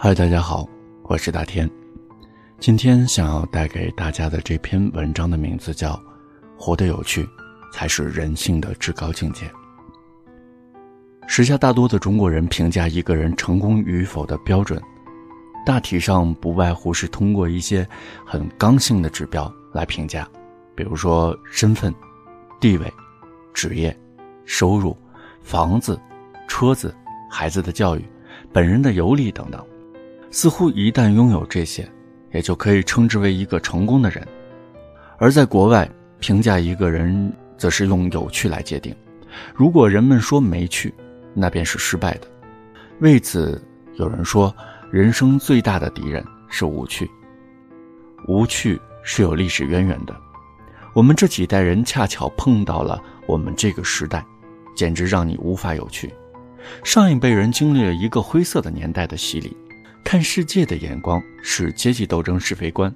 嗨，大家好，我是大天。今天想要带给大家的这篇文章的名字叫《活得有趣，才是人性的至高境界》。时下大多的中国人评价一个人成功与否的标准，大体上不外乎是通过一些很刚性的指标来评价，比如说身份、地位、职业、收入、房子、车子、孩子的教育、本人的游历等等。似乎一旦拥有这些，也就可以称之为一个成功的人。而在国外，评价一个人则是用有趣来界定。如果人们说没趣，那便是失败的。为此，有人说，人生最大的敌人是无趣。无趣是有历史渊源的。我们这几代人恰巧碰到了我们这个时代，简直让你无法有趣。上一辈人经历了一个灰色的年代的洗礼。看世界的眼光是阶级斗争是非观，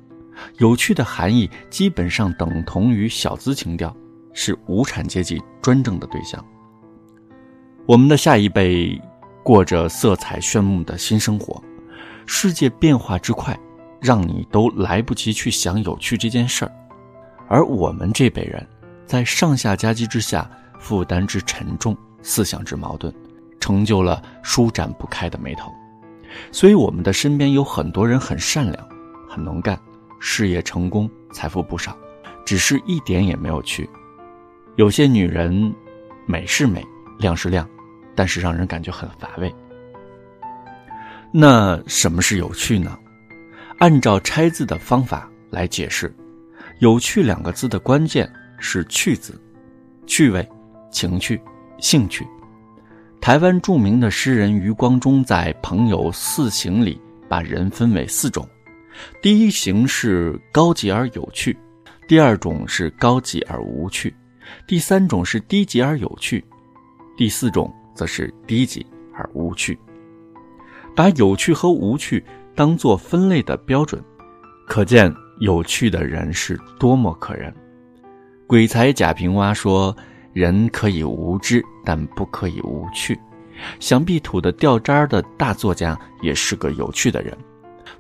有趣的含义基本上等同于小资情调，是无产阶级专政的对象。我们的下一辈过着色彩炫目的新生活，世界变化之快，让你都来不及去想有趣这件事儿，而我们这辈人，在上下夹击之下，负担之沉重，思想之矛盾，成就了舒展不开的眉头。所以，我们的身边有很多人很善良，很能干，事业成功，财富不少，只是一点也没有趣。有些女人，美是美，亮是亮，但是让人感觉很乏味。那什么是有趣呢？按照拆字的方法来解释，“有趣”两个字的关键是“趣”字，趣味、情趣、兴趣。台湾著名的诗人余光中在《朋友四行》里把人分为四种：第一行是高级而有趣，第二种是高级而无趣，第三种是低级而有趣，第四种则是低级而无趣。把有趣和无趣当做分类的标准，可见有趣的人是多么可人。鬼才贾平凹说。人可以无知，但不可以无趣。想必土的掉渣的大作家也是个有趣的人。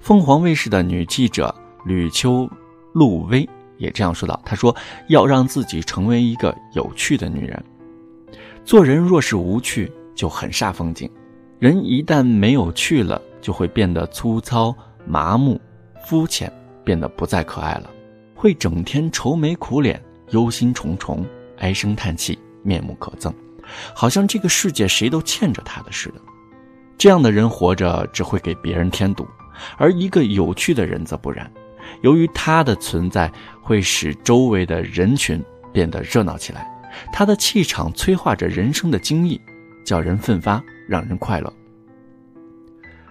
凤凰卫视的女记者吕秋露薇也这样说道：“她说要让自己成为一个有趣的女人。做人若是无趣，就很煞风景。人一旦没有趣了，就会变得粗糙、麻木、肤浅，变得不再可爱了，会整天愁眉苦脸、忧心忡忡。”唉声叹气，面目可憎，好像这个世界谁都欠着他的似的。这样的人活着只会给别人添堵，而一个有趣的人则不然。由于他的存在会使周围的人群变得热闹起来，他的气场催化着人生的经历，叫人奋发，让人快乐。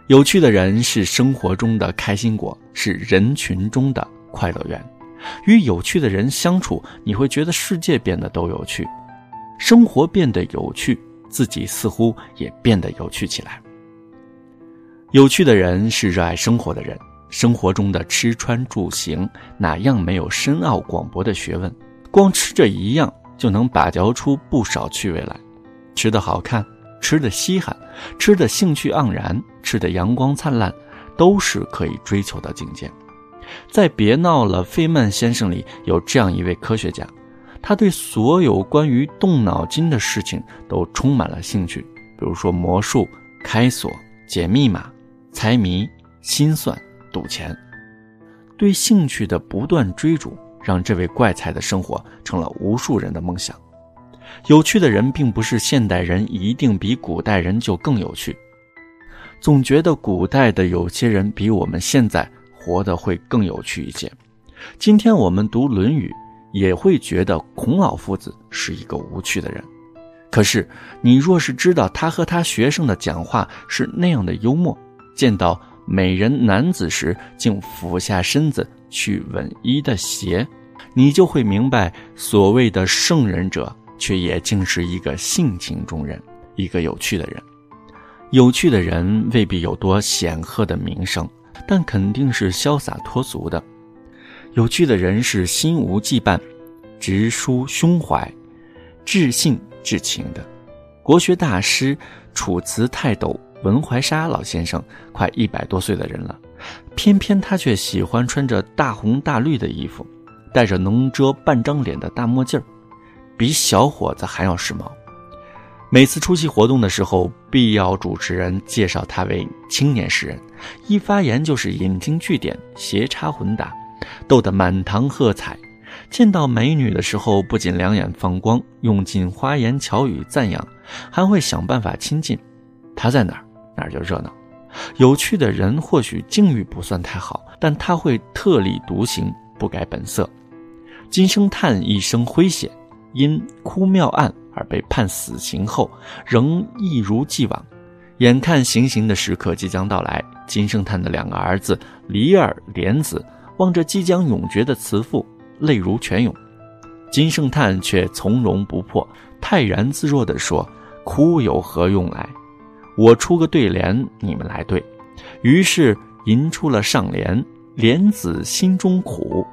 有趣的人是生活中的开心果，是人群中的快乐源。与有趣的人相处，你会觉得世界变得都有趣，生活变得有趣，自己似乎也变得有趣起来。有趣的人是热爱生活的人，生活中的吃穿住行哪样没有深奥广博的学问？光吃这一样就能把嚼出不少趣味来。吃的好看，吃的稀罕，吃的兴趣盎然，吃的阳光灿烂，都是可以追求的境界。在《别闹了，费曼先生》里有这样一位科学家，他对所有关于动脑筋的事情都充满了兴趣，比如说魔术、开锁、解密码、猜谜、心算、赌钱。对兴趣的不断追逐，让这位怪才的生活成了无数人的梦想。有趣的人，并不是现代人一定比古代人就更有趣，总觉得古代的有些人比我们现在。活得会更有趣一些。今天我们读《论语》，也会觉得孔老夫子是一个无趣的人。可是，你若是知道他和他学生的讲话是那样的幽默，见到美人男子时竟俯下身子去吻衣的鞋，你就会明白，所谓的圣人者，却也竟是一个性情中人，一个有趣的人。有趣的人未必有多显赫的名声。但肯定是潇洒脱俗的，有趣的人是心无羁绊、直抒胸怀、至性至情的。国学大师楚辞泰斗文怀沙老先生快一百多岁的人了，偏偏他却喜欢穿着大红大绿的衣服，戴着能遮半张脸的大墨镜儿，比小伙子还要时髦。每次出席活动的时候，必要主持人介绍他为青年诗人，一发言就是引经据典、斜插混打，逗得满堂喝彩。见到美女的时候，不仅两眼放光，用尽花言巧语赞扬，还会想办法亲近。他在哪儿，哪儿就热闹。有趣的人或许境遇不算太好，但他会特立独行，不改本色。金圣叹一生诙谐，因哭庙案而被判死刑后，仍一如既往。眼看行刑的时刻即将到来，金圣叹的两个儿子李耳、莲子望着即将永绝的慈父。泪如泉涌，金圣叹却从容不迫、泰然自若地说：“哭有何用来？我出个对联，你们来对。”于是吟出了上联：“莲子心中苦。”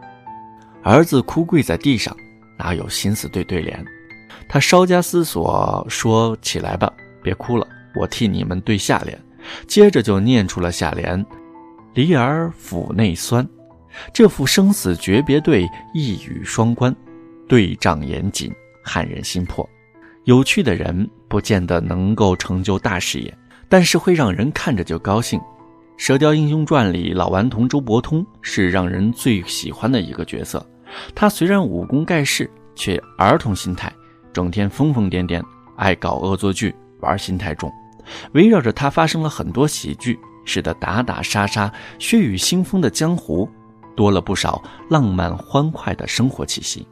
儿子哭跪在地上，哪有心思对对联？他稍加思索，说：“起来吧，别哭了，我替你们对下联。”接着就念出了下联：“梨儿腹内酸。”这副生死诀别对一语双关，对仗严谨，撼人心魄。有趣的人不见得能够成就大事业，但是会让人看着就高兴。《射雕英雄传》里老顽童周伯通是让人最喜欢的一个角色。他虽然武功盖世，却儿童心态，整天疯疯癫癫，爱搞恶作剧，玩心太重。围绕着他发生了很多喜剧，使得打打杀杀、血雨腥风的江湖。多了不少浪漫欢快的生活气息。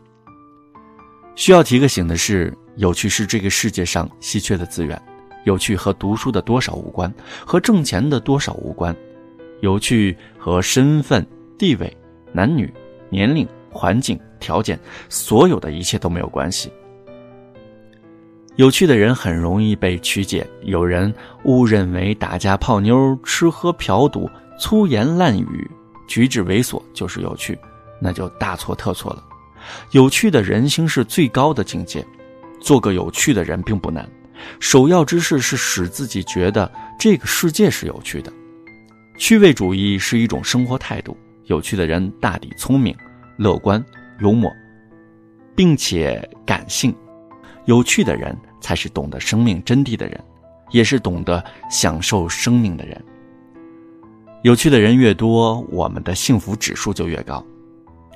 需要提个醒的是，有趣是这个世界上稀缺的资源，有趣和读书的多少无关，和挣钱的多少无关，有趣和身份、地位、男女、年龄、环境、条件，所有的一切都没有关系。有趣的人很容易被曲解，有人误认为打架泡妞、吃喝嫖赌、粗言烂语。举止猥琐就是有趣，那就大错特错了。有趣的人心是最高的境界，做个有趣的人并不难，首要之事是使自己觉得这个世界是有趣的。趣味主义是一种生活态度，有趣的人大抵聪明、乐观、幽默，并且感性。有趣的人才是懂得生命真谛的人，也是懂得享受生命的人。有趣的人越多，我们的幸福指数就越高。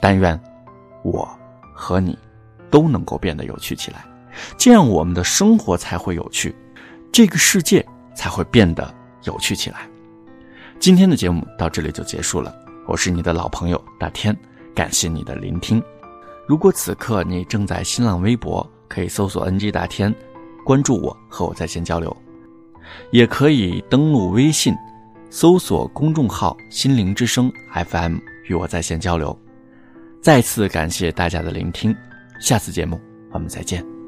但愿我和你都能够变得有趣起来，这样我们的生活才会有趣，这个世界才会变得有趣起来。今天的节目到这里就结束了，我是你的老朋友大天，感谢你的聆听。如果此刻你正在新浪微博，可以搜索 “ng 大天”，关注我和我在线交流，也可以登录微信。搜索公众号“心灵之声 FM” 与我在线交流。再次感谢大家的聆听，下次节目我们再见。